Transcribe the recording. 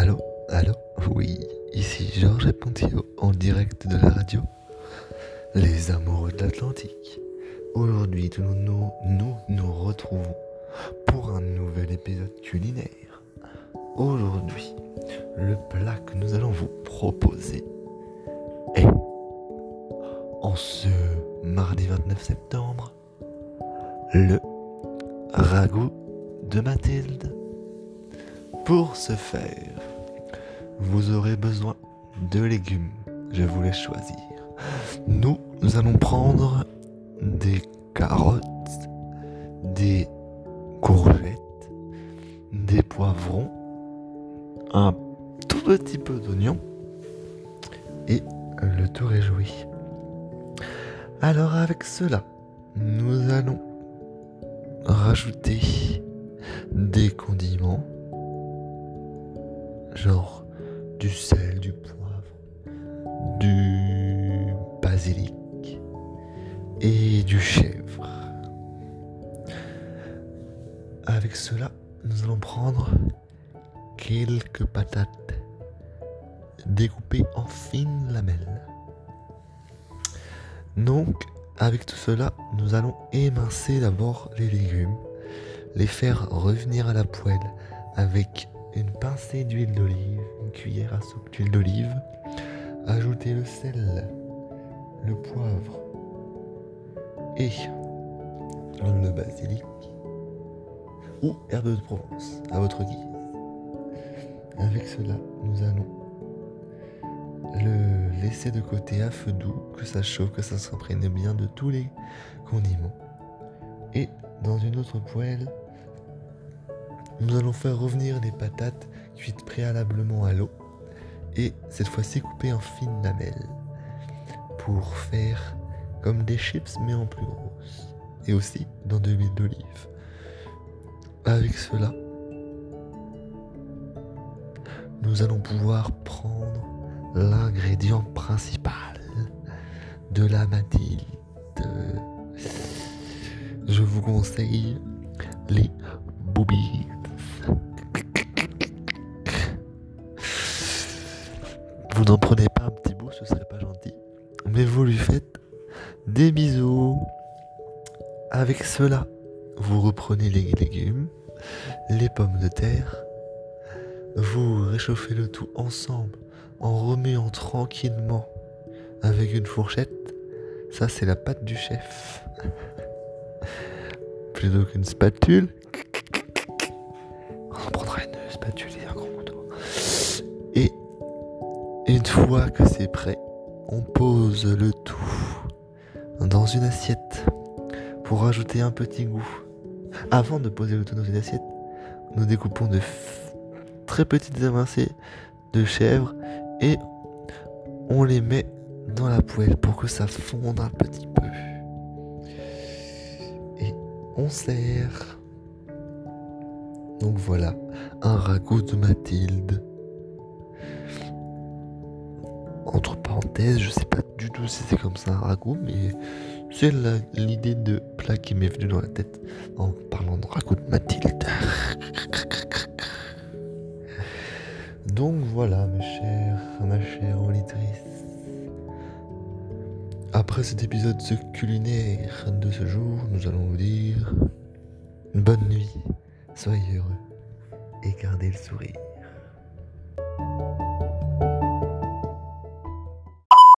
Allô Allô Oui, ici Georges Pontio en direct de la radio. Les amoureux de l'Atlantique. Aujourd'hui, nous nous, nous nous retrouvons pour un nouvel épisode culinaire. Aujourd'hui, le plat que nous allons vous proposer est, en ce mardi 29 septembre, le ragoût de Mathilde. Pour ce faire, vous aurez besoin de légumes. Je vous laisse choisir. Nous, nous allons prendre des carottes, des courgettes, des poivrons, un tout petit peu d'oignon et le tour est joué. Alors avec cela, nous allons rajouter des condiments, genre du sel, du poivre, du basilic et du chèvre. Avec cela, nous allons prendre quelques patates découpées en fines lamelles. Donc, avec tout cela, nous allons émincer d'abord les légumes, les faire revenir à la poêle avec une pincée d'huile d'olive, une cuillère à soupe d'huile d'olive, ajouter le sel, le poivre et le basilic ou herbe de Provence à votre guise. Avec cela, nous allons le laisser de côté à feu doux, que ça chauffe, que ça s'imprègne bien de tous les condiments. Et dans une autre poêle, nous allons faire revenir les patates préalablement à l'eau et cette fois-ci coupées en fines lamelles pour faire comme des chips mais en plus grosses et aussi dans de l'huile d'olive. Avec cela, nous allons pouvoir prendre l'ingrédient principal de la Mathilde. Je vous conseille les n'en prenez pas un petit bout, ce serait pas gentil. Mais vous lui faites des bisous. Avec cela, vous reprenez les légumes, les pommes de terre, vous réchauffez le tout ensemble en remuant tranquillement avec une fourchette. Ça, c'est la pâte du chef. Plutôt qu'une spatule. On prendra une spatule et un. Et une fois que c'est prêt, on pose le tout dans une assiette pour rajouter un petit goût. Avant de poser le tout dans une assiette, nous découpons de très petites émincées de chèvre et on les met dans la poêle pour que ça fonde un petit peu. Et on sert. Donc voilà, un ragoût de Mathilde. Entre parenthèses, je sais pas du tout si c'est comme ça un ragoût, mais c'est l'idée de plat qui m'est venue dans la tête en parlant de ragoût de Mathilde. Donc voilà, mes chers, ma chère auditrice. Après cet épisode culinaire de ce jour, nous allons vous dire bonne nuit, soyez heureux et gardez le sourire.